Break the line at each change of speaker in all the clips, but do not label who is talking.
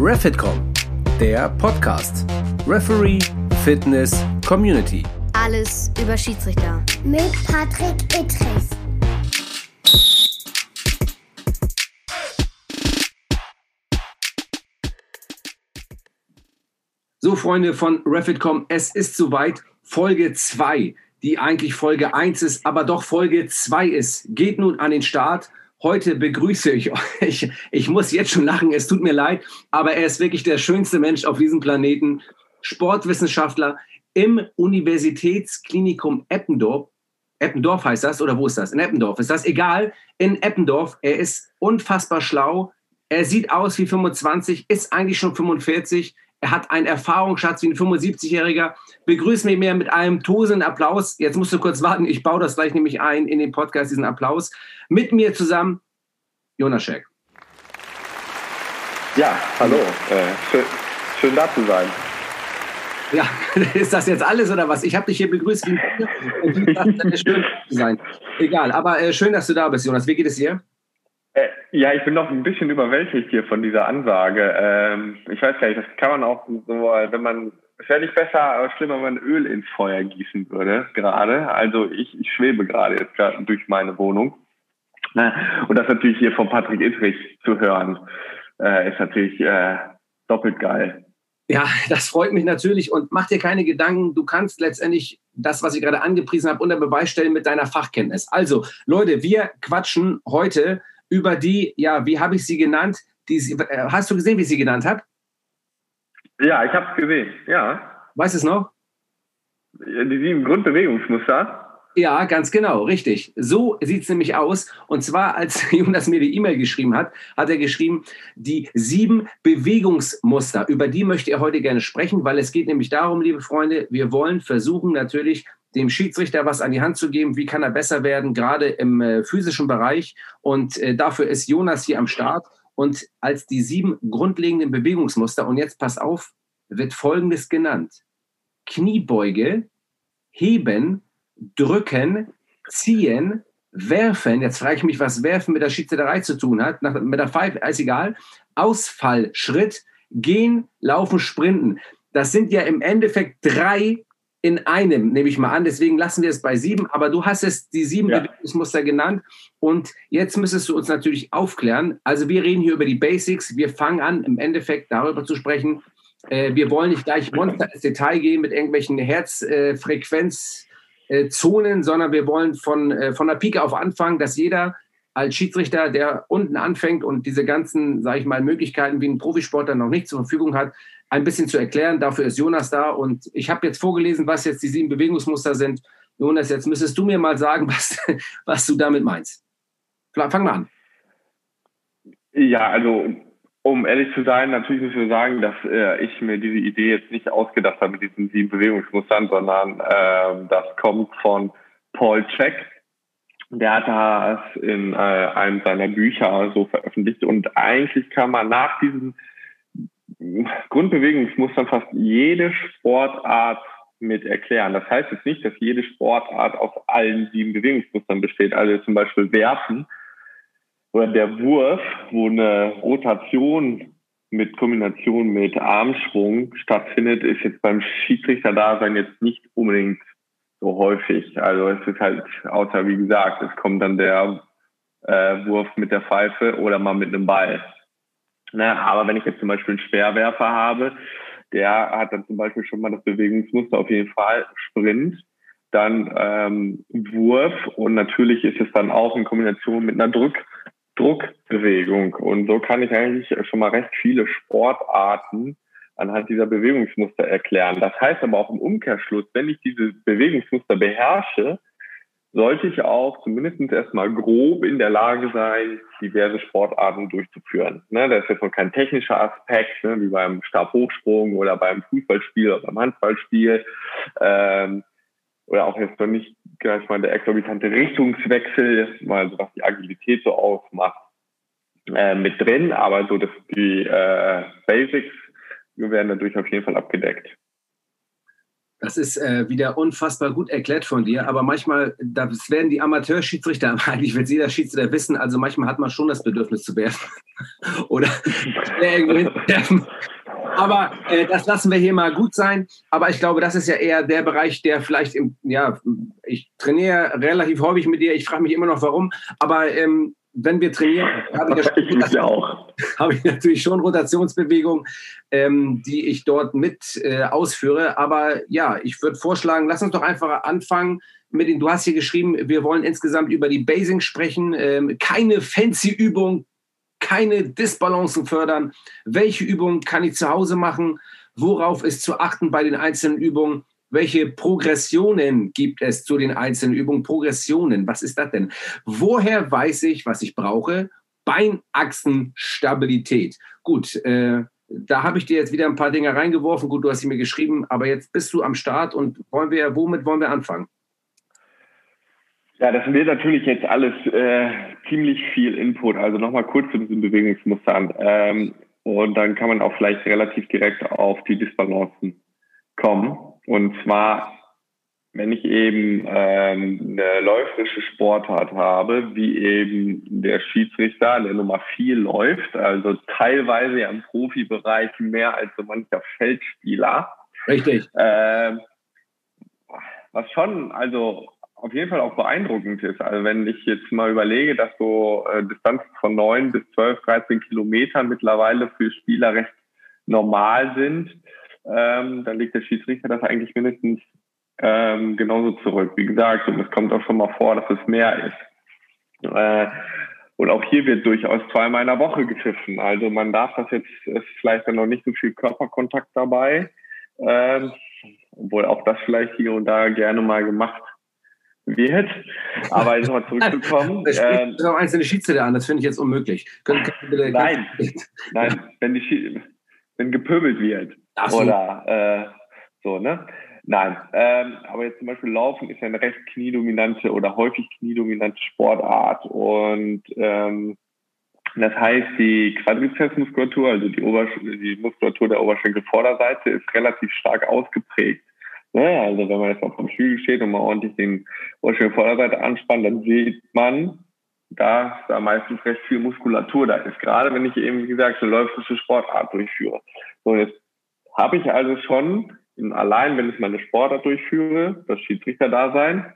Refitcom, der Podcast. Referee, Fitness, Community.
Alles über Schiedsrichter.
Mit Patrick Ittrich.
So, Freunde von Refitcom, es ist soweit. Folge 2, die eigentlich Folge 1 ist, aber doch Folge 2 ist, geht nun an den Start. Heute begrüße ich euch. Ich muss jetzt schon lachen, es tut mir leid, aber er ist wirklich der schönste Mensch auf diesem Planeten. Sportwissenschaftler im Universitätsklinikum Eppendorf. Eppendorf heißt das, oder wo ist das? In Eppendorf ist das egal. In Eppendorf. Er ist unfassbar schlau. Er sieht aus wie 25, ist eigentlich schon 45. Er hat einen Erfahrungsschatz wie ein 75-Jähriger. Begrüß mich mehr mit einem tosenden Applaus. Jetzt musst du kurz warten. Ich baue das gleich nämlich ein in den Podcast, diesen Applaus. Mit mir zusammen Jonas Scheck.
Ja, hallo. Äh, schön, schön da zu sein.
Ja, ist das jetzt alles oder was? Ich habe dich hier begrüßt wie schön zu sein. Egal, aber äh, schön, dass du da bist, Jonas. Wie geht es dir?
Äh, ja, ich bin noch ein bisschen überwältigt hier von dieser Ansage. Ähm, ich weiß gar nicht, das kann man auch so, wenn man, es wäre nicht besser, aber schlimmer, wenn man Öl ins Feuer gießen würde, gerade. Also ich, ich schwebe gerade jetzt gerade durch meine Wohnung. Und das natürlich hier von Patrick Ittrich zu hören, äh, ist natürlich äh, doppelt geil.
Ja, das freut mich natürlich und mach dir keine Gedanken. Du kannst letztendlich das, was ich gerade angepriesen habe, unter Beweis stellen mit deiner Fachkenntnis. Also, Leute, wir quatschen heute über die, ja, wie habe ich sie genannt? Die, äh, hast du gesehen, wie ich sie genannt habe?
Ja, ich habe es gesehen, ja.
Weißt du es noch?
Die sieben Grundbewegungsmuster.
Ja, ganz genau, richtig. So sieht es nämlich aus. Und zwar, als Jonas mir die E-Mail geschrieben hat, hat er geschrieben, die sieben Bewegungsmuster. Über die möchte er heute gerne sprechen, weil es geht nämlich darum, liebe Freunde, wir wollen versuchen natürlich dem Schiedsrichter was an die Hand zu geben, wie kann er besser werden, gerade im äh, physischen Bereich. Und äh, dafür ist Jonas hier am Start. Und als die sieben grundlegenden Bewegungsmuster, und jetzt pass auf, wird Folgendes genannt. Kniebeuge, Heben, Drücken, Ziehen, Werfen. Jetzt frage ich mich, was Werfen mit der Schiedsrichterei zu tun hat. Nach, mit der Pfeife, ist egal. Ausfallschritt, Gehen, Laufen, Sprinten. Das sind ja im Endeffekt drei in einem, nehme ich mal an. Deswegen lassen wir es bei sieben. Aber du hast es die sieben ja. Bewegungsmuster genannt. Und jetzt müsstest du uns natürlich aufklären. Also wir reden hier über die Basics. Wir fangen an, im Endeffekt darüber zu sprechen. Äh, wir wollen nicht gleich Monster ins Detail gehen mit irgendwelchen Herzfrequenzzonen, äh, sondern wir wollen von, äh, von der Pike auf anfangen, dass jeder als Schiedsrichter, der unten anfängt und diese ganzen, sage ich mal, Möglichkeiten wie ein Profisportler noch nicht zur Verfügung hat, ein bisschen zu erklären. Dafür ist Jonas da. Und ich habe jetzt vorgelesen, was jetzt die sieben Bewegungsmuster sind. Jonas, jetzt müsstest du mir mal sagen, was, was du damit meinst. Fang mal an.
Ja, also um ehrlich zu sein, natürlich müssen wir sagen, dass äh, ich mir diese Idee jetzt nicht ausgedacht habe mit diesen sieben Bewegungsmustern, sondern äh, das kommt von Paul Check. Der hat das in äh, einem seiner Bücher so veröffentlicht und eigentlich kann man nach diesen Grundbewegungsmustern fast jede Sportart mit erklären. Das heißt jetzt nicht, dass jede Sportart aus allen sieben Bewegungsmustern besteht. Also zum Beispiel Werfen oder der Wurf, wo eine Rotation mit Kombination mit Armschwung stattfindet, ist jetzt beim Schiedsrichter-Dasein jetzt nicht unbedingt so häufig. Also es ist halt, außer wie gesagt, es kommt dann der äh, Wurf mit der Pfeife oder mal mit einem Ball. Ne? Aber wenn ich jetzt zum Beispiel einen Schwerwerfer habe, der hat dann zum Beispiel schon mal das Bewegungsmuster auf jeden Fall Sprint, dann ähm, Wurf und natürlich ist es dann auch in Kombination mit einer Druck, Druckbewegung. Und so kann ich eigentlich schon mal recht viele Sportarten anhand dieser Bewegungsmuster erklären. Das heißt aber auch im Umkehrschluss, wenn ich diese Bewegungsmuster beherrsche, sollte ich auch zumindest erstmal grob in der Lage sein, diverse Sportarten durchzuführen. Ne, das ist jetzt noch kein technischer Aspekt, ne, wie beim Stabhochsprung oder beim Fußballspiel oder beim Handballspiel. Ähm, oder auch jetzt noch nicht gleich mal der exorbitante Richtungswechsel, mal so was die Agilität so ausmacht, äh, mit drin. Aber so dass die äh, Basics werden dadurch auf jeden Fall abgedeckt.
Das ist äh, wieder unfassbar gut erklärt von dir, aber manchmal, das werden die Amateurschiedsrichter, eigentlich wird jeder Schiedsrichter wissen, also manchmal hat man schon das Bedürfnis zu werfen. oder irgendwo Aber äh, das lassen wir hier mal gut sein. Aber ich glaube, das ist ja eher der Bereich, der vielleicht im, ja, ich trainiere relativ häufig mit dir. Ich frage mich immer noch, warum. Aber ähm, wenn wir trainieren, habe ich, ja
ja auch.
habe ich natürlich schon Rotationsbewegungen, ähm, die ich dort mit äh, ausführe. Aber ja, ich würde vorschlagen, lass uns doch einfach anfangen mit den, du hast hier geschrieben, wir wollen insgesamt über die Basing sprechen. Ähm, keine fancy Übung, keine Disbalancen fördern. Welche Übungen kann ich zu Hause machen? Worauf ist zu achten bei den einzelnen Übungen? Welche Progressionen gibt es zu den einzelnen Übungen? Progressionen, was ist das denn? Woher weiß ich, was ich brauche? Beinachsenstabilität. Gut, äh, da habe ich dir jetzt wieder ein paar Dinge reingeworfen. Gut, du hast sie mir geschrieben, aber jetzt bist du am Start und wollen wir, womit wollen wir anfangen?
Ja, das wird natürlich jetzt alles äh, ziemlich viel Input. Also nochmal kurz zu diesen Bewegungsmustern. Ähm, und dann kann man auch vielleicht relativ direkt auf die Disbalancen kommen. Und zwar, wenn ich eben ähm, eine läuferische Sportart habe, wie eben der Schiedsrichter, der Nummer vier läuft, also teilweise ja im Profibereich mehr als so mancher Feldspieler.
Richtig.
Ähm, was schon, also auf jeden Fall auch beeindruckend ist. Also wenn ich jetzt mal überlege, dass so äh, Distanzen von neun bis zwölf, dreizehn Kilometern mittlerweile für Spieler recht normal sind, ähm, dann legt der Schiedsrichter das eigentlich mindestens ähm, genauso zurück. Wie gesagt, und es kommt auch schon mal vor, dass es mehr ist. Äh, und auch hier wird durchaus zweimal in der Woche gepfiffen. Also man darf das jetzt, ist vielleicht dann noch nicht so viel Körperkontakt dabei, ähm, obwohl auch das vielleicht hier und da gerne mal gemacht wird. Aber jetzt nochmal zurückzukommen.
Das ähm, auch einzelne Schiedsrichter an, das finde ich jetzt unmöglich. Können,
können bitte, nein, nein, wenn, die, wenn gepöbelt wird. So. Oder äh, so, ne? Nein, ähm, aber jetzt zum Beispiel Laufen ist ja eine recht kniedominante oder häufig kniedominante Sportart. Und ähm, das heißt, die Quadrizepsmuskulatur, also die, Obersch die Muskulatur der Oberschenkelvorderseite, ist relativ stark ausgeprägt. Ja, also wenn man jetzt auf dem Flügel steht und mal ordentlich den Oberschenkel Vorderseite anspannt, dann sieht man, dass da meistens recht viel Muskulatur da ist. Gerade wenn ich eben, wie gesagt, eine läuferische Sportart durchführe. So, jetzt habe ich also schon, allein wenn ich meine Sportart durchführe, das Schiedsrichter da sein,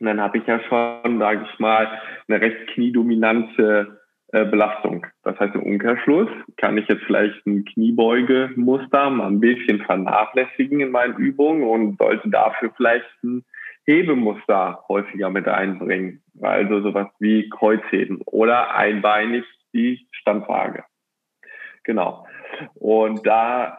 und dann habe ich ja schon, sage ich mal, eine recht kniedominante äh, Belastung. Das heißt, im Umkehrschluss kann ich jetzt vielleicht ein Kniebeugemuster mal ein bisschen vernachlässigen in meinen Übungen und sollte dafür vielleicht ein Hebemuster häufiger mit einbringen. Also sowas wie Kreuzheben oder einbeinig die Standwaage. Genau. Und da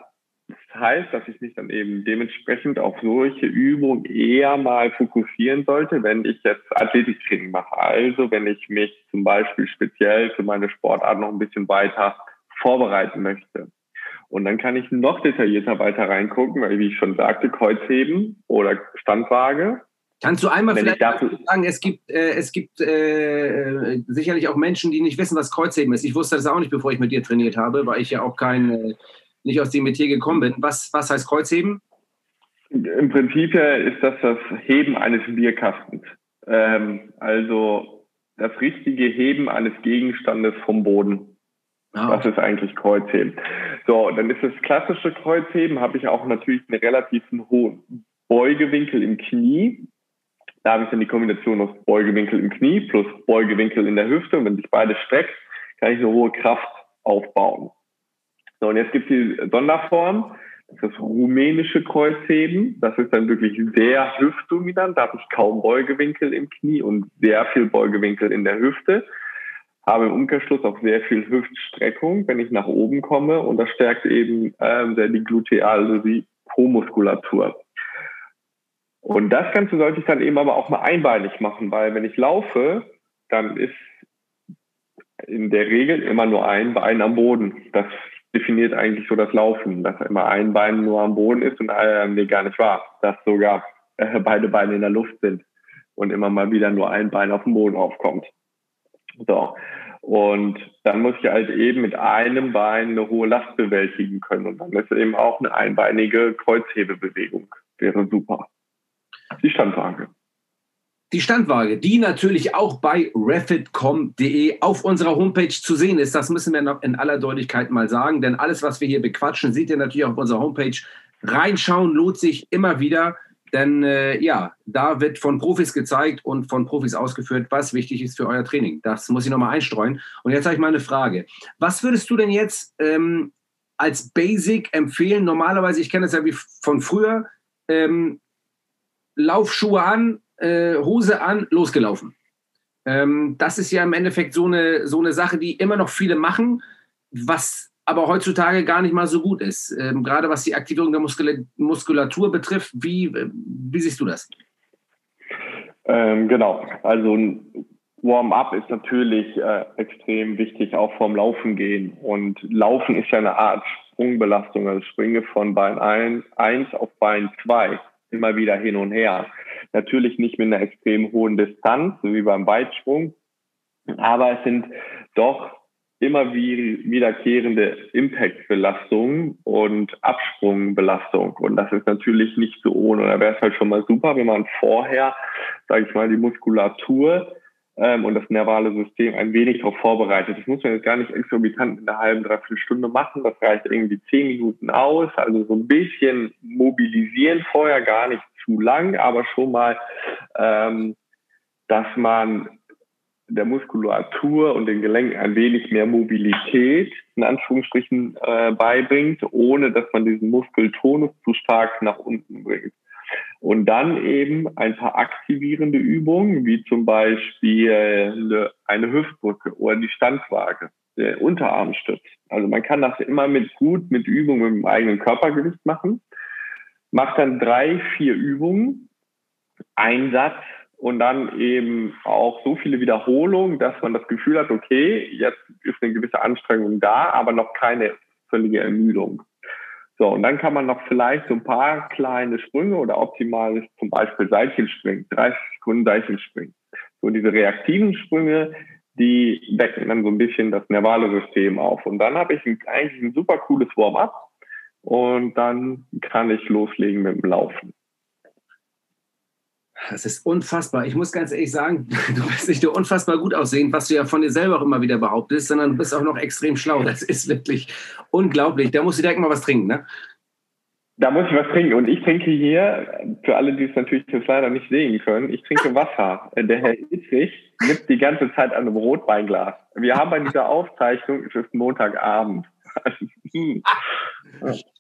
heißt, dass ich mich dann eben dementsprechend auf solche Übungen eher mal fokussieren sollte, wenn ich jetzt Athletiktraining mache. Also wenn ich mich zum Beispiel speziell für meine Sportart noch ein bisschen weiter vorbereiten möchte. Und dann kann ich noch detaillierter weiter reingucken, weil wie ich schon sagte, Kreuzheben oder Standwaage.
Kannst du einmal vielleicht sagen, es gibt, äh, es gibt äh, sicherlich auch Menschen, die nicht wissen, was Kreuzheben ist. Ich wusste das auch nicht, bevor ich mit dir trainiert habe, weil ich ja auch kein äh, nicht aus dem Metier gekommen bin. Was, was heißt Kreuzheben?
Im Prinzip ist das das Heben eines Bierkastens. Ähm, also das richtige Heben eines Gegenstandes vom Boden. Ah. Das ist eigentlich Kreuzheben. So, dann ist das klassische Kreuzheben, habe ich auch natürlich einen relativ hohen Beugewinkel im Knie. Da habe ich dann die Kombination aus Beugewinkel im Knie plus Beugewinkel in der Hüfte. Und wenn sich beide streckt, kann ich eine hohe Kraft aufbauen. So, und jetzt gibt es die Sonderform, das ist das rumänische Kreuzheben. Das ist dann wirklich sehr hüftdominant. Da habe ich kaum Beugewinkel im Knie und sehr viel Beugewinkel in der Hüfte. Habe im Umkehrschluss auch sehr viel Hüftstreckung, wenn ich nach oben komme. Und das stärkt eben ähm, sehr die Gluteal, also die Po-Muskulatur. Und das Ganze sollte ich dann eben aber auch mal einbeinig machen, weil wenn ich laufe, dann ist in der Regel immer nur ein Bein am Boden. Das definiert eigentlich so das Laufen, dass immer ein Bein nur am Boden ist und äh, nee, gar nicht wahr, dass sogar äh, beide Beine in der Luft sind und immer mal wieder nur ein Bein auf dem Boden aufkommt. So. Und dann muss ich halt eben mit einem Bein eine hohe Last bewältigen können. Und dann ist eben auch eine einbeinige Kreuzhebebewegung. Wäre super. Die Standwaage.
die Standwaage, die natürlich auch bei refit.com.de auf unserer Homepage zu sehen ist. Das müssen wir noch in aller Deutlichkeit mal sagen, denn alles, was wir hier bequatschen, seht ihr natürlich auf unserer Homepage. Reinschauen lohnt sich immer wieder, denn äh, ja, da wird von Profis gezeigt und von Profis ausgeführt, was wichtig ist für euer Training. Das muss ich nochmal einstreuen. Und jetzt habe ich mal eine Frage. Was würdest du denn jetzt ähm, als Basic empfehlen? Normalerweise, ich kenne das ja wie von früher, ähm, Laufschuhe an, äh, Hose an, losgelaufen. Ähm, das ist ja im Endeffekt so eine, so eine Sache, die immer noch viele machen, was aber heutzutage gar nicht mal so gut ist. Ähm, gerade was die Aktivierung der Muskul Muskulatur betrifft. Wie, wie siehst du das?
Ähm, genau. Also ein Warm-up ist natürlich äh, extrem wichtig, auch vorm Laufen gehen. Und Laufen ist ja eine Art Sprungbelastung. Also springe von Bein 1 auf Bein 2 immer wieder hin und her. Natürlich nicht mit einer extrem hohen Distanz, so wie beim Weitsprung, aber es sind doch immer wiederkehrende Impact-Belastung und Absprungbelastung. Und das ist natürlich nicht so ohne. Da wäre es halt schon mal super, wenn man vorher, sage ich mal, die Muskulatur ähm, und das nervale System ein wenig darauf vorbereitet. Das muss man jetzt gar nicht exorbitant in einer halben, dreiviertel Stunde machen. Das reicht irgendwie zehn Minuten aus. Also so ein bisschen mobilisieren vorher, gar nicht zu lang, aber schon mal, ähm, dass man der Muskulatur und den Gelenken ein wenig mehr Mobilität in Anführungsstrichen äh, beibringt, ohne dass man diesen Muskeltonus zu stark nach unten bringt. Und dann eben ein paar aktivierende Übungen, wie zum Beispiel eine, Hüftbrücke oder die Standwaage, der Unterarmstütz. Also man kann das immer mit gut mit Übungen mit dem eigenen Körpergewicht machen. Macht dann drei, vier Übungen, ein Satz und dann eben auch so viele Wiederholungen, dass man das Gefühl hat, okay, jetzt ist eine gewisse Anstrengung da, aber noch keine völlige Ermüdung. So, und dann kann man noch vielleicht so ein paar kleine Sprünge oder optimal ist zum Beispiel Seilchenspringen, 30 Sekunden Seilchenspringen. So diese reaktiven Sprünge, die wecken dann so ein bisschen das nervale System auf. Und dann habe ich ein, eigentlich ein super cooles Warm-up und dann kann ich loslegen mit dem Laufen.
Das ist unfassbar. Ich muss ganz ehrlich sagen, du bist nicht nur unfassbar gut aussehen, was du ja von dir selber auch immer wieder behauptest, sondern du bist auch noch extrem schlau. Das ist wirklich unglaublich. Da musst du direkt mal was trinken, ne?
Da muss ich was trinken. Und ich trinke hier, für alle, die es natürlich jetzt leider nicht sehen können, ich trinke Wasser. Der Herr Ittrich nimmt die ganze Zeit an einem Rotweinglas. Wir haben bei dieser Aufzeichnung, es ist Montagabend.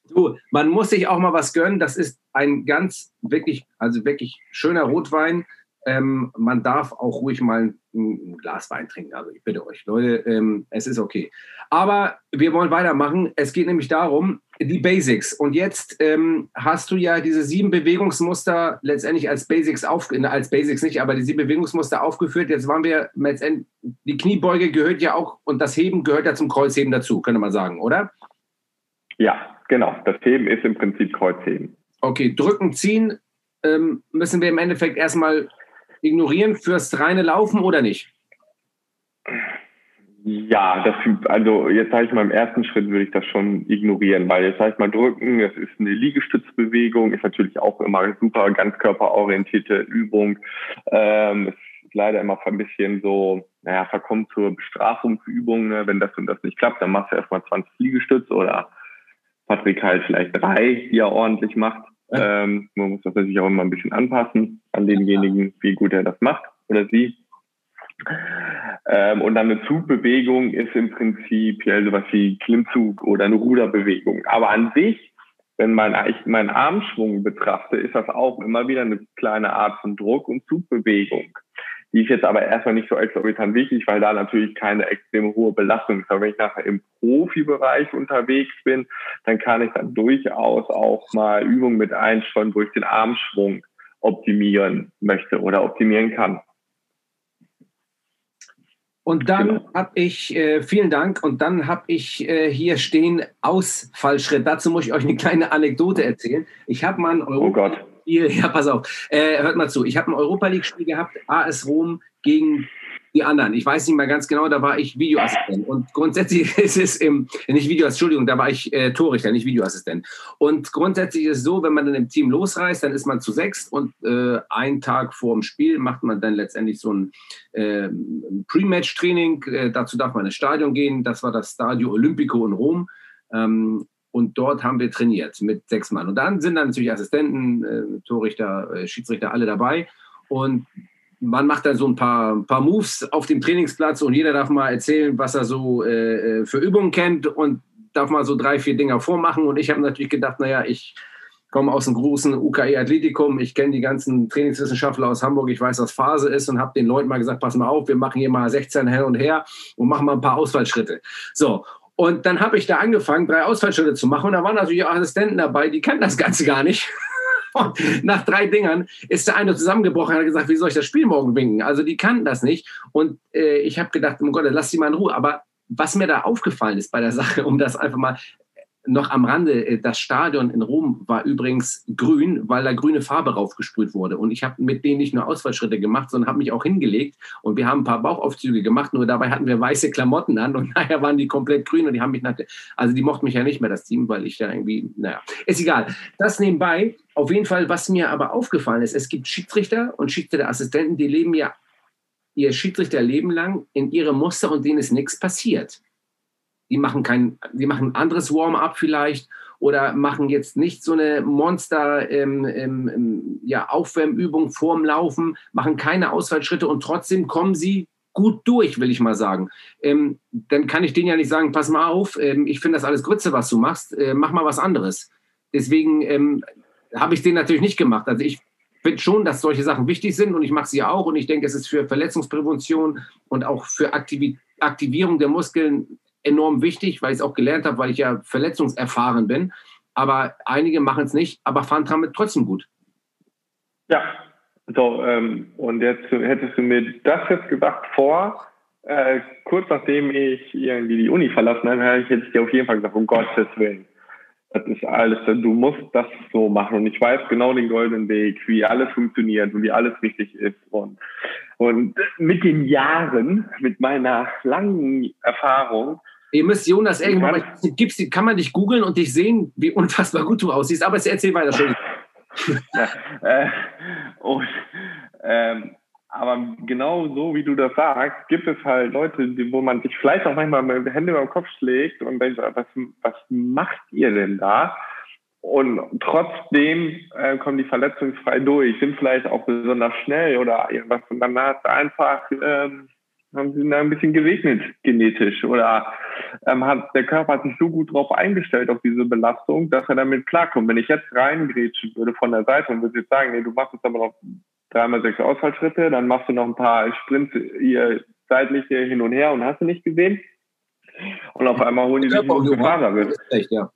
Du, man muss sich auch mal was gönnen. Das ist ein ganz wirklich, also wirklich schöner Rotwein. Ähm, man darf auch ruhig mal ein, Glas Wein trinken. Also ich bitte euch, Leute, ähm, es ist okay. Aber wir wollen weitermachen. Es geht nämlich darum, die Basics. Und jetzt ähm, hast du ja diese sieben Bewegungsmuster letztendlich als Basics auf, als Basics nicht, aber die sieben Bewegungsmuster aufgeführt. Jetzt waren wir letztendlich, die Kniebeuge gehört ja auch und das Heben gehört ja zum Kreuzheben dazu, könnte man sagen, oder?
Ja, genau. Das Heben ist im Prinzip Kreuzheben.
Okay, drücken, ziehen ähm, müssen wir im Endeffekt erstmal ignorieren fürs reine Laufen oder nicht?
Ja, das, also jetzt sage ich mal, im ersten Schritt würde ich das schon ignorieren, weil jetzt sage ich mal, drücken, das ist eine Liegestützbewegung, ist natürlich auch immer eine super ganzkörperorientierte Übung. Ähm, ist leider immer ein bisschen so, naja, verkommt zur Bestrafungsübung. Ne? Wenn das und das nicht klappt, dann machst du erstmal 20 Liegestütze oder Patrick halt vielleicht drei, die er ordentlich macht. Ähm, man muss das natürlich auch immer ein bisschen anpassen an denjenigen, wie gut er das macht oder sie. Ähm, und dann eine Zugbewegung ist im Prinzip ja sowas wie Klimmzug oder eine Ruderbewegung. Aber an sich, wenn man ich meinen Armschwung betrachte, ist das auch immer wieder eine kleine Art von Druck und Zugbewegung. Die ist jetzt aber erstmal nicht so exorbitant wichtig, weil da natürlich keine extrem hohe Belastung ist. Aber wenn ich nachher im Profibereich unterwegs bin, dann kann ich dann durchaus auch mal Übungen mit einsteuern, wo ich den Armschwung optimieren möchte oder optimieren kann.
Und dann genau. habe ich, äh, vielen Dank, und dann habe ich äh, hier stehen Ausfallschritt. Dazu muss ich euch eine kleine Anekdote erzählen. Ich habe mal ein Europa oh Gott. Spiel, ja, pass auf, äh, hört mal zu. Ich habe ein Europa League-Spiel gehabt, AS Rom gegen die anderen. Ich weiß nicht mehr ganz genau, da war ich Videoassistent. Und grundsätzlich ist es im, nicht Video, Entschuldigung, da war ich äh, Torrichter, nicht Videoassistent. Und grundsätzlich ist es so, wenn man dann im Team losreist, dann ist man zu sechs und äh, einen Tag vor dem Spiel macht man dann letztendlich so ein äh, Pre-Match-Training. Äh, dazu darf man ins Stadion gehen. Das war das Stadio Olimpico in Rom. Ähm, und dort haben wir trainiert mit sechs Mann. Und dann sind dann natürlich Assistenten, äh, Torrichter, äh, Schiedsrichter alle dabei. Und man macht dann so ein paar, paar Moves auf dem Trainingsplatz und jeder darf mal erzählen, was er so äh, äh für Übungen kennt und darf mal so drei, vier Dinger vormachen. Und ich habe natürlich gedacht, naja, ich komme aus einem großen UKE Athletikum, ich kenne die ganzen Trainingswissenschaftler aus Hamburg, ich weiß, was Phase ist und habe den Leuten mal gesagt, pass mal auf, wir machen hier mal 16 her und her und machen mal ein paar Ausfallschritte. So, und dann habe ich da angefangen, drei Ausfallschritte zu machen und da waren natürlich auch Assistenten dabei, die kannten das Ganze gar nicht. Und nach drei Dingern ist der eine zusammengebrochen und hat gesagt, wie soll ich das Spiel morgen winken? Also die kannten das nicht. Und äh, ich habe gedacht, oh Gott, lass sie mal in Ruhe. Aber was mir da aufgefallen ist bei der Sache, um das einfach mal noch am Rande, äh, das Stadion in Rom war übrigens grün, weil da grüne Farbe raufgesprüht wurde. Und ich habe mit denen nicht nur Ausfallschritte gemacht, sondern habe mich auch hingelegt und wir haben ein paar Bauchaufzüge gemacht, nur dabei hatten wir weiße Klamotten an und nachher waren die komplett grün und die haben mich nach, also die mochten mich ja nicht mehr, das Team, weil ich da irgendwie, naja, ist egal. Das nebenbei. Auf jeden Fall, was mir aber aufgefallen ist, es gibt Schiedsrichter und Schiedsrichterassistenten, die leben ja ihr Schiedsrichterleben lang in ihrem Muster und denen ist nichts passiert die machen kein, die machen ein anderes Warm-up vielleicht oder machen jetzt nicht so eine Monster ähm, ähm, ähm, ja, Aufwärmübung vorm Laufen, machen keine Ausfallschritte und trotzdem kommen sie gut durch, will ich mal sagen. Ähm, dann kann ich denen ja nicht sagen, pass mal auf, ähm, ich finde das alles Grütze, was du machst, äh, mach mal was anderes. Deswegen ähm, habe ich den natürlich nicht gemacht. Also ich finde schon, dass solche Sachen wichtig sind und ich mache sie auch und ich denke, es ist für Verletzungsprävention und auch für Aktiv Aktivierung der Muskeln enorm wichtig, weil ich es auch gelernt habe, weil ich ja verletzungserfahren bin. Aber einige machen es nicht, aber fahren damit trotzdem gut.
Ja, so, ähm, und jetzt hättest du mir das jetzt gesagt vor, äh, kurz nachdem ich irgendwie die Uni verlassen habe, hätte ich dir auf jeden Fall gesagt, um Gottes Willen. Das ist alles, du musst das so machen. Und ich weiß genau den goldenen Weg, wie alles funktioniert und wie alles richtig ist. Und, und mit den Jahren, mit meiner langen Erfahrung,
Ihr müsst Jonas irgendwann mal, gibt's, kann man dich googeln und dich sehen, wie unfassbar gut du aussiehst. Aber erzähl weiter, schon.
ja, äh, und, ähm, aber genau so, wie du das sagst, gibt es halt Leute, die, wo man sich vielleicht auch manchmal mit Hände über den Kopf schlägt und denkt, was, was macht ihr denn da? Und trotzdem äh, kommen die verletzungsfrei durch, sind vielleicht auch besonders schnell oder irgendwas. Und dann hat einfach ähm, haben sie da ein bisschen gesegnet genetisch oder ähm, hat der Körper hat sich so gut darauf eingestellt auf diese Belastung, dass er damit klarkommt. Wenn ich jetzt reingrätschen würde von der Seite und würde jetzt sagen, nee, du machst jetzt aber noch dreimal sechs Ausfallschritte, dann machst du noch ein paar Sprints hier seitliche hin und her und hast du nicht gesehen. Und auf einmal holen die sich eine Faser. Echt, ja.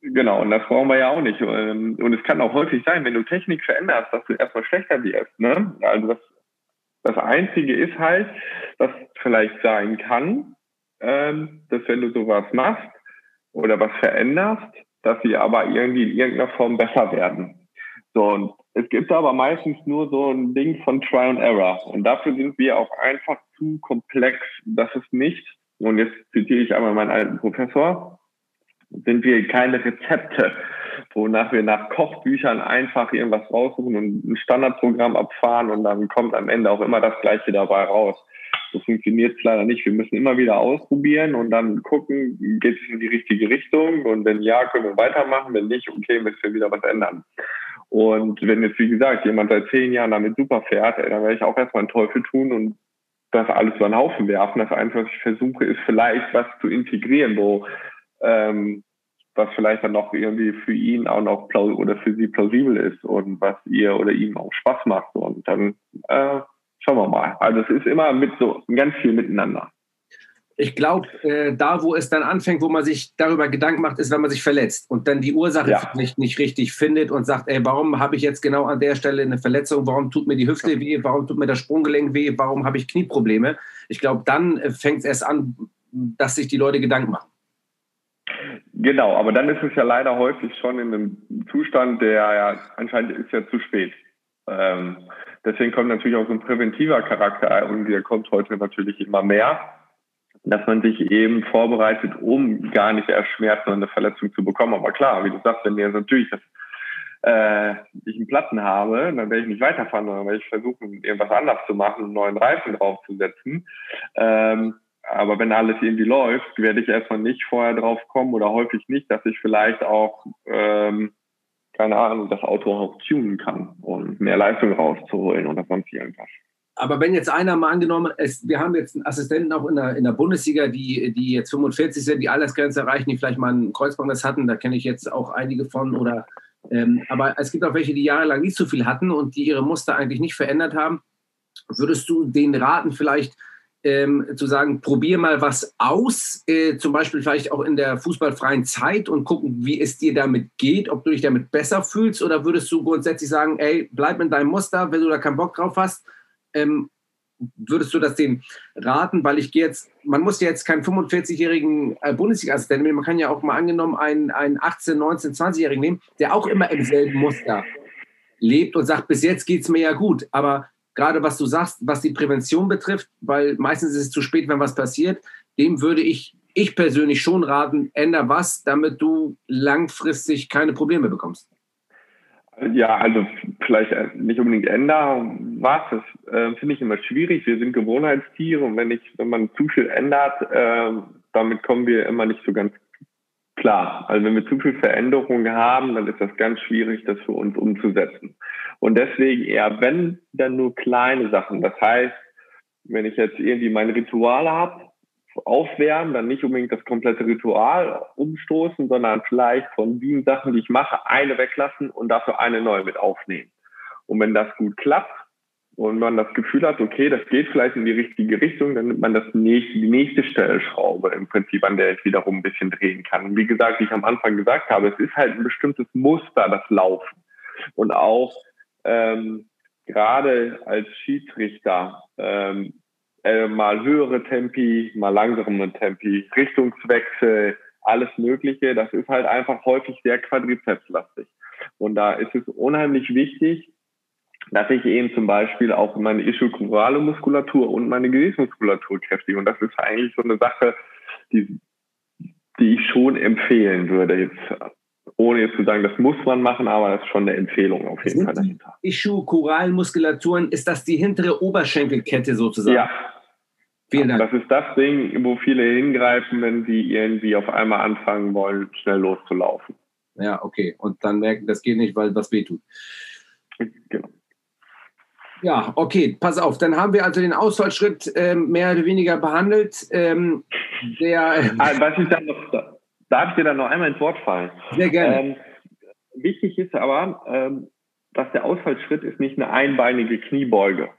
Genau, und das brauchen wir ja auch nicht. Ähm, und es kann auch häufig sein, wenn du Technik veränderst, dass du erstmal schlechter wirst. Ne? Also das das Einzige ist halt, dass vielleicht sein kann, ähm, dass wenn du sowas machst oder was veränderst, dass sie aber irgendwie in irgendeiner Form besser werden. So, und es gibt aber meistens nur so ein Ding von Try and Error. Und dafür sind wir auch einfach zu komplex. Das ist nicht, und jetzt zitiere ich einmal meinen alten Professor, sind wir keine Rezepte, wonach wir nach Kochbüchern einfach irgendwas raussuchen und ein Standardprogramm abfahren und dann kommt am Ende auch immer das Gleiche dabei raus. So funktioniert es leider nicht. Wir müssen immer wieder ausprobieren und dann gucken, geht es in die richtige Richtung und wenn ja, können wir weitermachen, wenn nicht, okay, müssen wir wieder was ändern. Und wenn jetzt, wie gesagt, jemand seit zehn Jahren damit super fährt, dann werde ich auch erstmal einen Teufel tun und das alles über den Haufen werfen. Das Einzige, was ich versuche, ist vielleicht was zu integrieren, wo ähm, was vielleicht dann noch irgendwie für ihn auch noch oder für sie plausibel ist und was ihr oder ihm auch Spaß macht. Und dann äh, schauen wir mal. Also es ist immer mit so ganz viel miteinander.
Ich glaube, äh, da, wo es dann anfängt, wo man sich darüber Gedanken macht, ist, wenn man sich verletzt und dann die Ursache ja. nicht, nicht richtig findet und sagt, ey, warum habe ich jetzt genau an der Stelle eine Verletzung? Warum tut mir die Hüfte weh? Warum tut mir das Sprunggelenk weh? Warum habe ich Knieprobleme? Ich glaube, dann äh, fängt es erst an, dass sich die Leute Gedanken machen.
Genau, aber dann ist es ja leider häufig schon in einem Zustand, der ja anscheinend ist ja zu spät. Ähm, deswegen kommt natürlich auch so ein präventiver Charakter und der kommt heute natürlich immer mehr, dass man sich eben vorbereitet, um gar nicht erst Schmerzen und eine Verletzung zu bekommen. Aber klar, wie du sagst, wenn mir natürlich das äh, ich einen Platten habe, dann werde ich nicht weiterfahren, sondern werde ich versuchen, irgendwas anders zu machen, einen neuen Reifen draufzusetzen. Ähm, aber wenn alles irgendwie läuft, werde ich erstmal nicht vorher drauf kommen oder häufig nicht, dass ich vielleicht auch, ähm, keine Ahnung, das Auto auch tunen kann und mehr Leistung rauszuholen oder sonst irgendwas.
Aber wenn jetzt einer mal angenommen ist, wir haben jetzt einen Assistenten auch in der, in der Bundesliga, die, die jetzt 45 sind, die Altersgrenze erreichen, die vielleicht mal einen Kreuzbandriss hatten, da kenne ich jetzt auch einige von oder ähm, aber es gibt auch welche, die jahrelang nicht so viel hatten und die ihre Muster eigentlich nicht verändert haben. Würdest du den raten, vielleicht ähm, zu sagen, probier mal was aus, äh, zum Beispiel vielleicht auch in der fußballfreien Zeit und gucken, wie es dir damit geht, ob du dich damit besser fühlst oder würdest du grundsätzlich sagen, ey, bleib in deinem Muster, wenn du da keinen Bock drauf hast, ähm, würdest du das denen raten? Weil ich gehe jetzt, man muss ja jetzt keinen 45-jährigen äh, Bundesliga-Assistenten nehmen, man kann ja auch mal angenommen einen, einen 18, 19, 20-Jährigen nehmen, der auch immer im selben Muster lebt und sagt, bis jetzt geht es mir ja gut. Aber gerade was du sagst, was die Prävention betrifft, weil meistens ist es zu spät, wenn was passiert, dem würde ich, ich persönlich schon raten, änder was, damit du langfristig keine Probleme bekommst.
Ja, also vielleicht äh, nicht unbedingt ändern was, das äh, finde ich immer schwierig. Wir sind Gewohnheitstiere und wenn ich, wenn man zu viel ändert, äh, damit kommen wir immer nicht so ganz klar. Also wenn wir zu viel Veränderung haben, dann ist das ganz schwierig, das für uns umzusetzen. Und deswegen eher, wenn, dann nur kleine Sachen. Das heißt, wenn ich jetzt irgendwie mein Ritual habe, aufwärmen, dann nicht unbedingt das komplette Ritual umstoßen, sondern vielleicht von sieben Sachen, die ich mache, eine weglassen und dafür eine neue mit aufnehmen. Und wenn das gut klappt und man das Gefühl hat, okay, das geht vielleicht in die richtige Richtung, dann nimmt man das nächste, die nächste Stellschraube im Prinzip, an der ich wiederum ein bisschen drehen kann. Und wie gesagt, wie ich am Anfang gesagt habe, es ist halt ein bestimmtes Muster, das Laufen. Und auch ähm, gerade als Schiedsrichter ähm, äh, mal höhere Tempi, mal langsamere Tempi, Richtungswechsel, alles Mögliche. Das ist halt einfach häufig sehr quadrizepslastig. Und da ist es unheimlich wichtig, dass ich eben zum Beispiel auch meine ischokorale Muskulatur und meine Gesäßmuskulatur kräftige. Und das ist eigentlich so eine Sache, die, die ich schon empfehlen würde. Jetzt, ohne jetzt zu sagen, das muss man machen, aber das ist schon eine Empfehlung auf jeden Fall dahinter.
Ischokoralmuskulaturen, ist das die hintere Oberschenkelkette sozusagen?
Ja, Vielen Dank. Das ist das Ding, wo viele hingreifen, wenn sie irgendwie auf einmal anfangen wollen, schnell loszulaufen.
Ja, okay. Und dann merken, das geht nicht, weil das wehtut. Genau. Ja, okay, pass auf. Dann haben wir also den Ausfallschritt ähm, mehr oder weniger behandelt. Ähm, der,
ah, was ich dann noch, darf ich dir dann noch einmal ins Wort fallen?
Sehr gerne.
Ähm, wichtig ist aber, ähm, dass der Ausfallschritt ist nicht eine einbeinige Kniebeuge.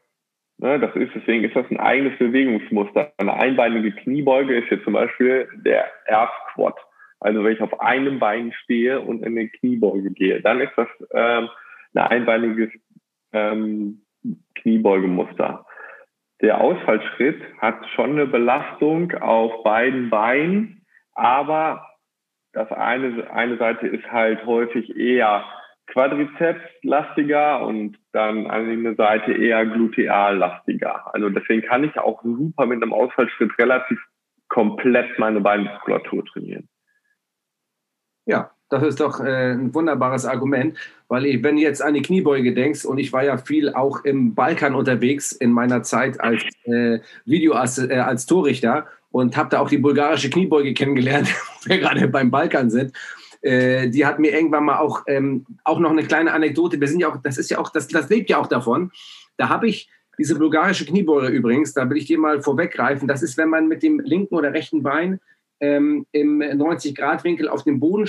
Ne, das ist, deswegen ist das ein eigenes Bewegungsmuster. Eine einbeinige Kniebeuge ist jetzt zum Beispiel der Air Squat. Also wenn ich auf einem Bein stehe und in eine Kniebeuge gehe, dann ist das ähm, ein einbeiniges ähm, Kniebeugemuster. Der Ausfallschritt hat schon eine Belastung auf beiden Beinen, aber das eine, eine Seite ist halt häufig eher Quadrizeps-lastiger und dann eine Seite eher gluteal-lastiger. Also deswegen kann ich auch super mit einem Ausfallschritt relativ komplett meine Beinmuskulatur trainieren.
Ja, das ist doch äh, ein wunderbares Argument, weil ich, wenn du jetzt an die Kniebeuge denkst, und ich war ja viel auch im Balkan unterwegs in meiner Zeit als äh, Video als, äh, als Torrichter und habe da auch die bulgarische Kniebeuge kennengelernt, wo wir gerade beim Balkan sind. Äh, die hat mir irgendwann mal auch, ähm, auch noch eine kleine Anekdote. Wir sind ja auch, das ist ja auch, das, das lebt ja auch davon. Da habe ich diese bulgarische Kniebeuge übrigens, da will ich dir mal vorweggreifen. Das ist, wenn man mit dem linken oder rechten Bein ähm, im 90-Grad-Winkel auf dem Boden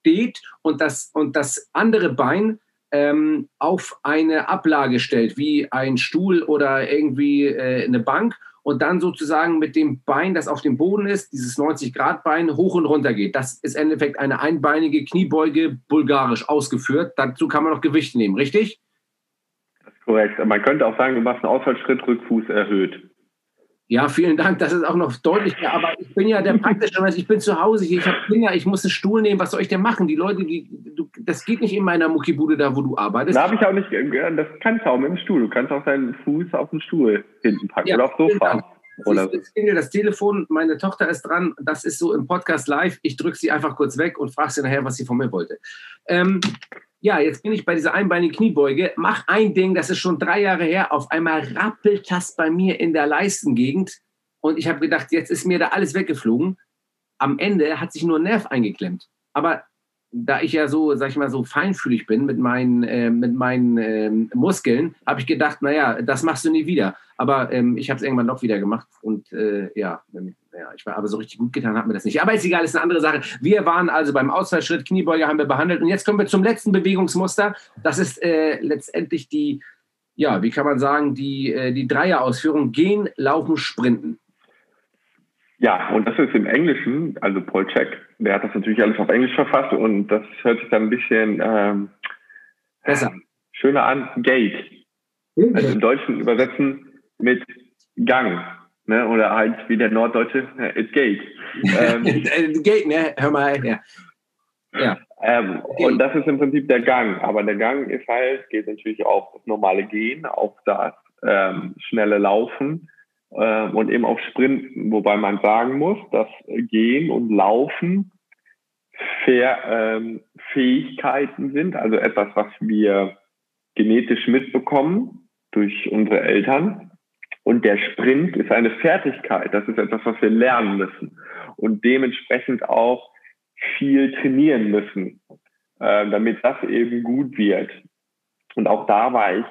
steht und das, und das andere Bein ähm, auf eine Ablage stellt, wie ein Stuhl oder irgendwie äh, eine Bank und dann sozusagen mit dem Bein, das auf dem Boden ist, dieses 90-Grad-Bein, hoch und runter geht. Das ist im Endeffekt eine einbeinige Kniebeuge, bulgarisch ausgeführt. Dazu kann man noch Gewicht nehmen, richtig?
Das ist korrekt. Man könnte auch sagen, du machst einen Ausfallschritt, Rückfuß erhöht.
Ja, vielen Dank. Das ist auch noch deutlich mehr. Aber ich bin ja der praktische Mensch. Ich bin zu Hause. Ich habe Kinder. Ich muss einen Stuhl nehmen. Was soll ich denn machen? Die Leute, die, das geht nicht in meiner Muckibude da, wo du arbeitest.
Da habe ich auch nicht, äh, das kannst du auch mit dem Stuhl. Du kannst auch deinen Fuß auf den Stuhl hinten packen ja, oder aufs Sofa.
Oder. Jetzt klingelt das Telefon, meine Tochter ist dran, das ist so im Podcast live. Ich drücke sie einfach kurz weg und frage sie nachher, was sie von mir wollte. Ähm, ja, jetzt bin ich bei dieser einbeinigen Kniebeuge. Mach ein Ding, das ist schon drei Jahre her. Auf einmal rappelt das bei mir in der Leistengegend. Und ich habe gedacht, jetzt ist mir da alles weggeflogen. Am Ende hat sich nur ein Nerv eingeklemmt. Aber da ich ja so, sag ich mal, so feinfühlig bin mit meinen, äh, mit meinen äh, Muskeln, habe ich gedacht, naja, das machst du nie wieder. Aber ähm, ich habe es irgendwann doch wieder gemacht und äh, ja, ja, ich war aber so richtig gut getan, hat mir das nicht. Aber ist egal, ist eine andere Sache. Wir waren also beim Ausfallschritt, Kniebeuge haben wir behandelt und jetzt kommen wir zum letzten Bewegungsmuster. Das ist äh, letztendlich die, ja, wie kann man sagen, die, äh, die Dreierausführung: Gehen, Laufen, Sprinten.
Ja, und das ist im Englischen, also Paul Check, der hat das natürlich alles auf Englisch verfasst und das hört sich dann ein bisschen ähm,
besser
schöner an. Gate. Also im Deutschen übersetzen mit Gang. Ne? Oder halt wie der Norddeutsche, it geht.
Ähm, geht, ne? Hör mal, ja.
ja. Ähm. Und das ist im Prinzip der Gang. Aber der Gang ist halt, geht natürlich auch das normale Gehen, auch das ähm, schnelle Laufen äh, und eben auf Sprinten, wobei man sagen muss, dass Gehen und Laufen Fair, ähm, Fähigkeiten sind, also etwas, was wir genetisch mitbekommen durch unsere Eltern. Und der Sprint ist eine Fertigkeit, das ist etwas, was wir lernen müssen und dementsprechend auch viel trainieren müssen, äh, damit das eben gut wird. Und auch da war ich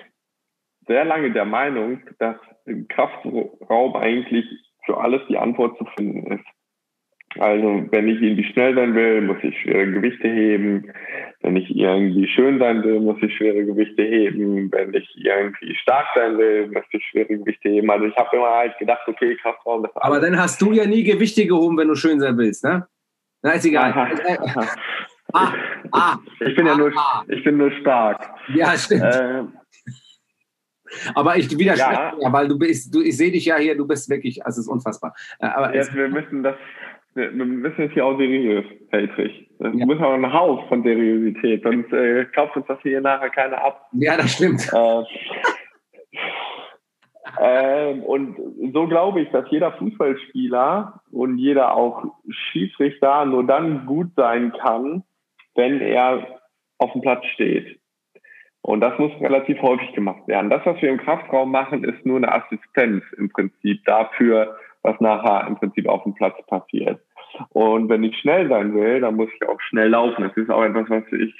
sehr lange der Meinung, dass im Kraftraum eigentlich für alles die Antwort zu finden ist. Also wenn ich irgendwie schnell sein will, muss ich schwere Gewichte heben. Wenn ich irgendwie schön sein will, muss ich schwere Gewichte heben. Wenn ich irgendwie stark sein will, muss ich schwere Gewichte heben. Also ich habe immer halt gedacht, okay, Kraftraum
ist Aber dann hast du ja nie Gewichte gehoben, wenn du schön sein willst, ne? Na, ist egal.
ah, ah, ich bin ah, ja nur, ah. ich bin nur stark.
Ja, stimmt. Äh, aber ich widerspreche, ja. weil du bist, du, ich sehe dich ja hier, du bist wirklich, also es ist unfassbar.
Äh, aber jetzt, wir müssen das, wir müssen jetzt hier auch seriös, Heltrich. Wir ja. müssen auch ein Haus von Seriosität, sonst äh, kauft uns das hier nachher keiner ab.
Ja, das stimmt. Äh,
ähm, und so glaube ich, dass jeder Fußballspieler und jeder auch Schiedsrichter nur dann gut sein kann, wenn er auf dem Platz steht. Und das muss relativ häufig gemacht werden. Das, was wir im Kraftraum machen, ist nur eine Assistenz im Prinzip dafür, was nachher im Prinzip auf dem Platz passiert. Und wenn ich schnell sein will, dann muss ich auch schnell laufen. Das ist auch etwas, was ich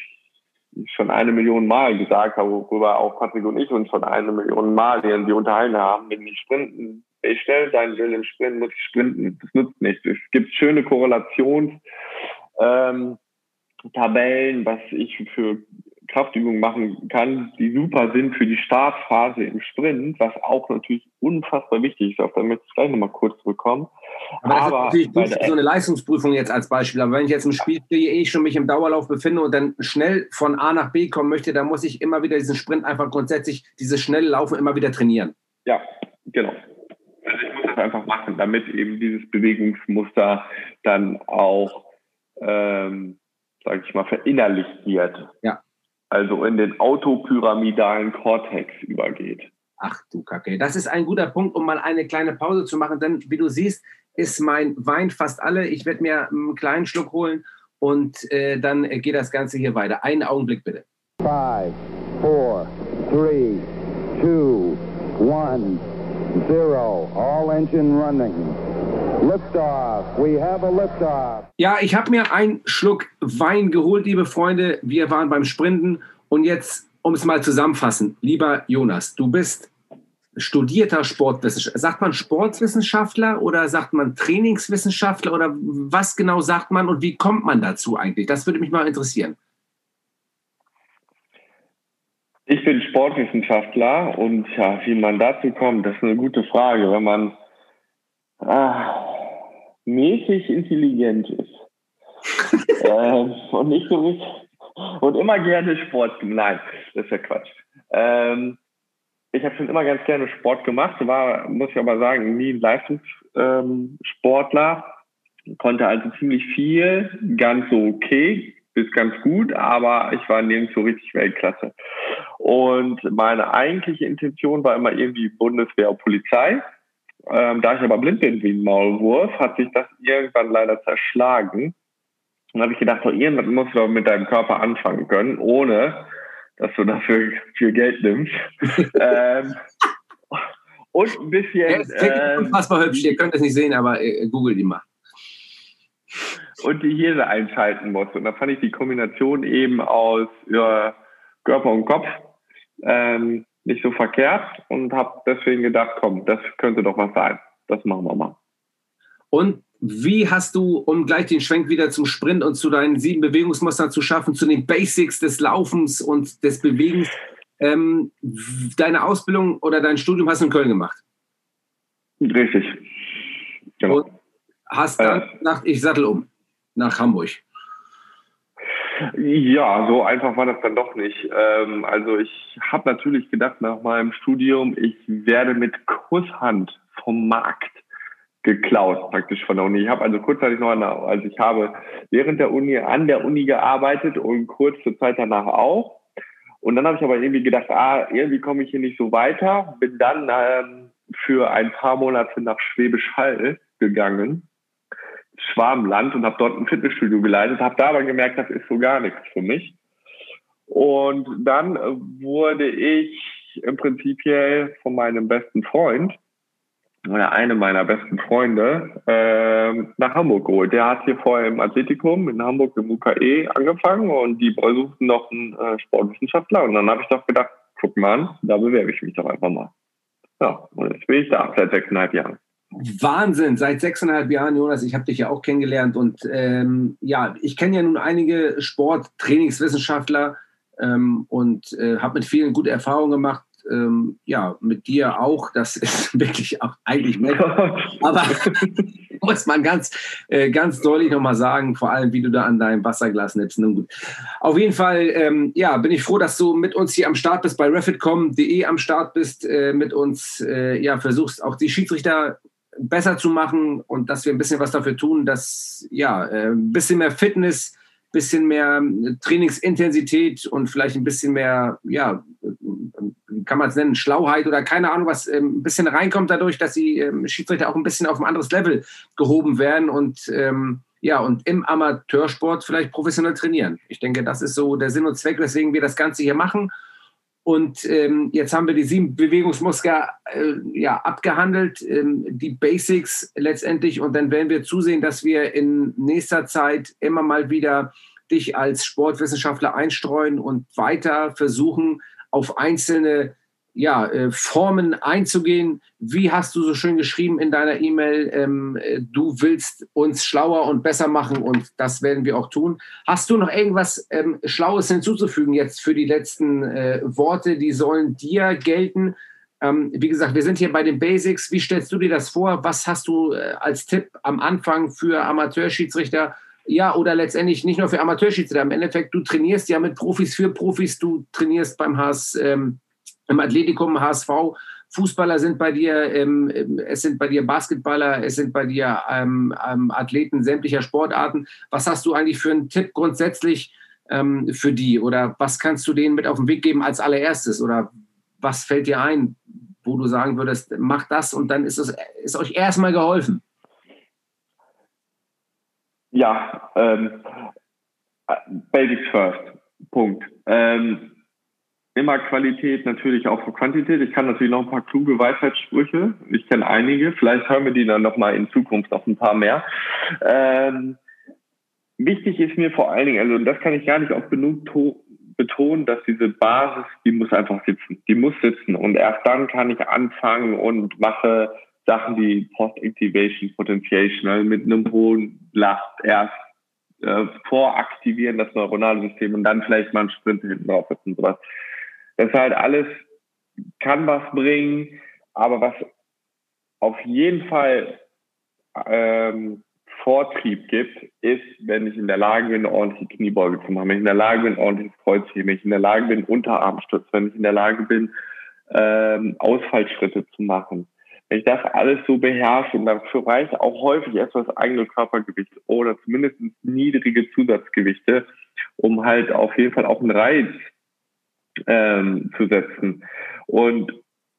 schon eine Million Mal gesagt habe, worüber auch Patrick und ich uns schon eine Million Mal irgendwie unterhalten haben. Wenn ich sprinten, wenn ich schnell sein will im Sprint, muss ich sprinten. Das nutzt nichts. Es gibt schöne Korrelations, ähm, Tabellen, was ich für Kraftübungen machen kann, die super sind für die Startphase im Sprint, was auch natürlich unfassbar wichtig ist. Auf da möchte ich gleich nochmal kurz zurückkommen.
Aber, das aber ist natürlich gut so eine Leistungsprüfung jetzt als Beispiel. Aber wenn ich jetzt im Spiel stehe, eh schon mich im Dauerlauf befinde und dann schnell von A nach B kommen möchte, dann muss ich immer wieder diesen Sprint einfach grundsätzlich, dieses schnelle Laufen immer wieder trainieren.
Ja, genau. Also ich muss das einfach machen, damit eben dieses Bewegungsmuster dann auch, ähm, sage ich mal, verinnerlicht wird.
Ja
also in den autopyramidalen Kortex übergeht.
Ach du Kacke. Das ist ein guter Punkt, um mal eine kleine Pause zu machen, denn wie du siehst, ist mein Wein fast alle. Ich werde mir einen kleinen Schluck holen und äh, dann geht das Ganze hier weiter. Einen Augenblick bitte.
Five, four, three, two, one, zero. All engine running.
Ja, ich habe mir einen Schluck Wein geholt, liebe Freunde. Wir waren beim Sprinten und jetzt, um es mal zusammenfassen, lieber Jonas, du bist studierter Sportwissenschaftler. Sagt man Sportwissenschaftler oder sagt man Trainingswissenschaftler oder was genau sagt man und wie kommt man dazu eigentlich? Das würde mich mal interessieren.
Ich bin Sportwissenschaftler und ja, wie man dazu kommt, das ist eine gute Frage. Wenn man ah, mäßig intelligent ist. ähm, und nicht so richtig, und immer gerne Sport. Nein, das ist ja Quatsch. Ähm, ich habe schon immer ganz gerne Sport gemacht, war, muss ich aber sagen, nie ein Leistungssportler, konnte also ziemlich viel, ganz so okay, bis ganz gut, aber ich war nirgendwo richtig Weltklasse. Und meine eigentliche Intention war immer irgendwie Bundeswehr, Polizei. Ähm, da ich aber blind bin wie ein Maulwurf, hat sich das irgendwann leider zerschlagen. Und habe ich gedacht, so, irgendwas musst du mit deinem Körper anfangen können, ohne dass du dafür viel Geld nimmst. ähm, und ein bisschen. Ja,
äh, unfassbar hübsch, ihr könnt es nicht sehen, aber äh, google die mal.
Und die Hirse einschalten muss. Und da fand ich die Kombination eben aus ja, Körper und Kopf ähm, nicht so verkehrt und habe deswegen gedacht, komm, das könnte doch was sein. Das machen wir mal.
Und wie hast du, um gleich den Schwenk wieder zum Sprint und zu deinen sieben Bewegungsmustern zu schaffen, zu den Basics des Laufens und des Bewegens, ähm, deine Ausbildung oder dein Studium hast du in Köln gemacht?
Richtig.
Genau. Und hast dann äh, nach, ich sattel um, nach Hamburg.
Ja, so einfach war das dann doch nicht. Ähm, also ich habe natürlich gedacht nach meinem Studium, ich werde mit Kusshand vom Markt geklaut praktisch von der Uni. Ich habe also kurzzeitig noch, eine, also ich habe während der Uni an der Uni gearbeitet und kurze Zeit danach auch. Und dann habe ich aber irgendwie gedacht, ah, irgendwie komme ich hier nicht so weiter. Bin dann ähm, für ein paar Monate nach Schwäbisch Hall gegangen, Schwarmland, und habe dort ein Fitnessstudio geleitet. Habe da aber gemerkt, das ist so gar nichts für mich. Und dann wurde ich im Prinzip von meinem besten Freund oder eine meiner besten Freunde äh, nach Hamburg geholt. Der hat hier vorher im Athletikum in Hamburg im UKE angefangen und die suchten noch einen äh, Sportwissenschaftler. Und dann habe ich doch gedacht, guck mal an, da bewerbe ich mich doch einfach mal. Ja, und jetzt bin ich da seit sechseinhalb Jahren.
Wahnsinn, seit sechseinhalb Jahren, Jonas. Ich habe dich ja auch kennengelernt und ähm, ja, ich kenne ja nun einige Sporttrainingswissenschaftler ähm, und äh, habe mit vielen gute Erfahrungen gemacht ähm, ja, mit dir auch. Das ist wirklich auch eigentlich nett. Aber muss man ganz, äh, ganz deutlich nochmal sagen, vor allem, wie du da an deinem Wasserglas nimmst. Nun gut. Auf jeden Fall, ähm, ja, bin ich froh, dass du mit uns hier am Start bist, bei refitcom.de am Start bist, äh, mit uns, äh, ja, versuchst auch die Schiedsrichter besser zu machen und dass wir ein bisschen was dafür tun, dass, ja, äh, ein bisschen mehr Fitness bisschen mehr Trainingsintensität und vielleicht ein bisschen mehr, ja, kann man es nennen, Schlauheit oder keine Ahnung, was ähm, ein bisschen reinkommt dadurch, dass die ähm, Schiedsrichter auch ein bisschen auf ein anderes Level gehoben werden und ähm, ja, und im Amateursport vielleicht professionell trainieren. Ich denke, das ist so der Sinn und Zweck, weswegen wir das Ganze hier machen. Und ähm, jetzt haben wir die sieben Bewegungsmuster äh, ja, abgehandelt, ähm, die Basics letztendlich. Und dann werden wir zusehen, dass wir in nächster Zeit immer mal wieder dich als Sportwissenschaftler einstreuen und weiter versuchen, auf einzelne ja, äh, Formen einzugehen. Wie hast du so schön geschrieben in deiner E-Mail, ähm, äh, du willst uns schlauer und besser machen und das werden wir auch tun. Hast du noch irgendwas ähm, Schlaues hinzuzufügen jetzt für die letzten äh, Worte? Die sollen dir gelten. Ähm, wie gesagt, wir sind hier bei den Basics. Wie stellst du dir das vor? Was hast du äh, als Tipp am Anfang für Amateurschiedsrichter? Ja, oder letztendlich nicht nur für Amateurschiedsrichter. Im Endeffekt, du trainierst ja mit Profis für Profis. Du trainierst beim HS, ähm, im Athletikum, HSV. Fußballer sind bei dir, ähm, es sind bei dir Basketballer, es sind bei dir ähm, ähm, Athleten sämtlicher Sportarten. Was hast du eigentlich für einen Tipp grundsätzlich ähm, für die? Oder was kannst du denen mit auf den Weg geben als allererstes? Oder was fällt dir ein, wo du sagen würdest, mach das und dann ist es ist euch erstmal geholfen?
Ja, ähm, Basics first. Punkt. Ähm, immer Qualität, natürlich auch für Quantität. Ich kann natürlich noch ein paar kluge Weisheitssprüche. Ich kenne einige. Vielleicht hören wir die dann nochmal in Zukunft noch ein paar mehr. Ähm, wichtig ist mir vor allen Dingen, also das kann ich gar nicht oft genug betonen, dass diese Basis, die muss einfach sitzen. Die muss sitzen. Und erst dann kann ich anfangen und mache Sachen wie Post-Activation, Potentiation, also mit einem hohen Last erst äh, voraktivieren, das neuronale System und dann vielleicht mal einen Sprint hinten drauf und sowas. Das ist halt alles, kann was bringen, aber was auf jeden Fall ähm, Vortrieb gibt, ist, wenn ich in der Lage bin, eine ordentliche Kniebeuge zu machen, wenn ich in der Lage bin, ordentliches Kreuzheben, wenn ich in der Lage bin, Unterarmstütz, wenn ich in der Lage bin, ähm, Ausfallschritte zu machen. Wenn ich das alles so beherrsche und dafür reicht auch häufig erst das eigene Körpergewicht oder zumindest niedrige Zusatzgewichte um halt auf jeden Fall auch einen Reiz ähm, zu setzen. Und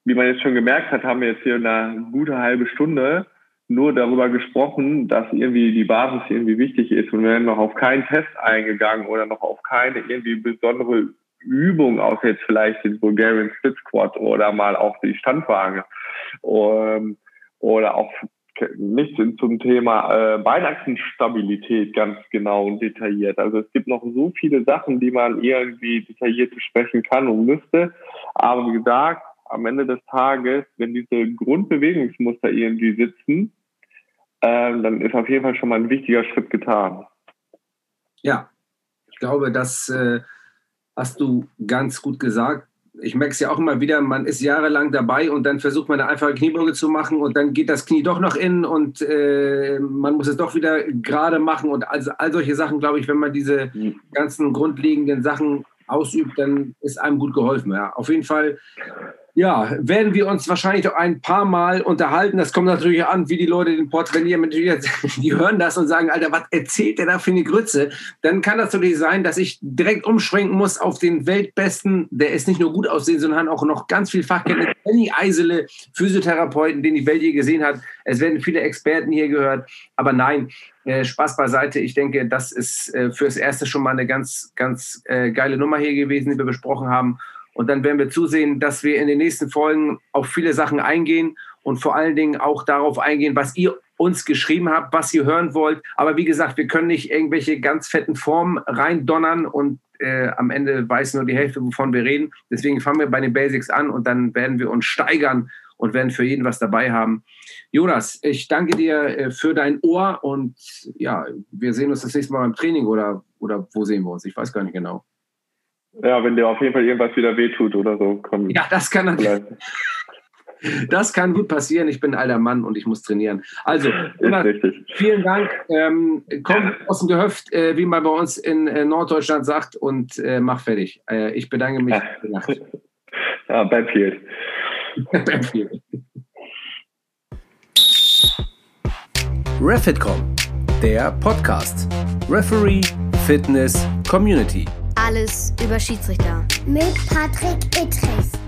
wie man jetzt schon gemerkt hat, haben wir jetzt hier eine gute halbe Stunde nur darüber gesprochen, dass irgendwie die Basis irgendwie wichtig ist und wir werden noch auf keinen Test eingegangen oder noch auf keine irgendwie besondere Übung, außer jetzt vielleicht den Bulgarian Split Squat oder mal auch die Standwaage um, oder auch nichts zum Thema äh, Beinachsenstabilität ganz genau und detailliert. Also es gibt noch so viele Sachen, die man irgendwie detailliert besprechen kann und müsste. Aber wie gesagt, am Ende des Tages, wenn diese Grundbewegungsmuster irgendwie sitzen, ähm, dann ist auf jeden Fall schon mal ein wichtiger Schritt getan.
Ja, ich glaube, das äh, hast du ganz gut gesagt. Ich merke es ja auch immer wieder, man ist jahrelang dabei und dann versucht man eine einfache Kniebeuge zu machen und dann geht das Knie doch noch in und äh, man muss es doch wieder gerade machen und also all solche Sachen, glaube ich, wenn man diese mhm. ganzen grundlegenden Sachen ausübt, dann ist einem gut geholfen. Ja. Auf jeden Fall ja, werden wir uns wahrscheinlich noch ein paar Mal unterhalten. Das kommt natürlich an, wie die Leute den Pod, wenn die, die hören das und sagen, Alter, was erzählt der da für eine Grütze? Dann kann das natürlich sein, dass ich direkt umschwenken muss auf den Weltbesten, der ist nicht nur gut aussehen, sondern auch noch ganz viel Fachkenntnis. Benny Eisele, Physiotherapeuten, den die Welt je gesehen hat. Es werden viele Experten hier gehört. Aber nein, äh, Spaß beiseite. Ich denke, das ist äh, fürs Erste schon mal eine ganz, ganz äh, geile Nummer hier gewesen, die wir besprochen haben. Und dann werden wir zusehen, dass wir in den nächsten Folgen auf viele Sachen eingehen und vor allen Dingen auch darauf eingehen, was ihr uns geschrieben habt, was ihr hören wollt. Aber wie gesagt, wir können nicht irgendwelche ganz fetten Formen reindonnern und äh, am Ende weiß nur die Hälfte, wovon wir reden. Deswegen fangen wir bei den Basics an und dann werden wir uns steigern und werden für jeden was dabei haben. Jonas, ich danke dir äh, für dein Ohr und ja, wir sehen uns das nächste Mal beim Training oder, oder wo sehen wir uns? Ich weiß gar nicht genau.
Ja, wenn dir auf jeden Fall irgendwas wieder wehtut oder so. Komm,
ja, das kann natürlich. Das kann gut passieren. Ich bin ein alter Mann und ich muss trainieren. Also, Jonas, vielen Dank. Ähm, komm aus dem Gehöft, äh, wie man bei uns in äh, Norddeutschland sagt, und äh, mach fertig. Äh, ich bedanke mich.
Ja, Benfield.
Benfield.
Refitcom, der Podcast. Referee, Fitness, Community.
Alles über Schiedsrichter.
Mit Patrick Ittrich.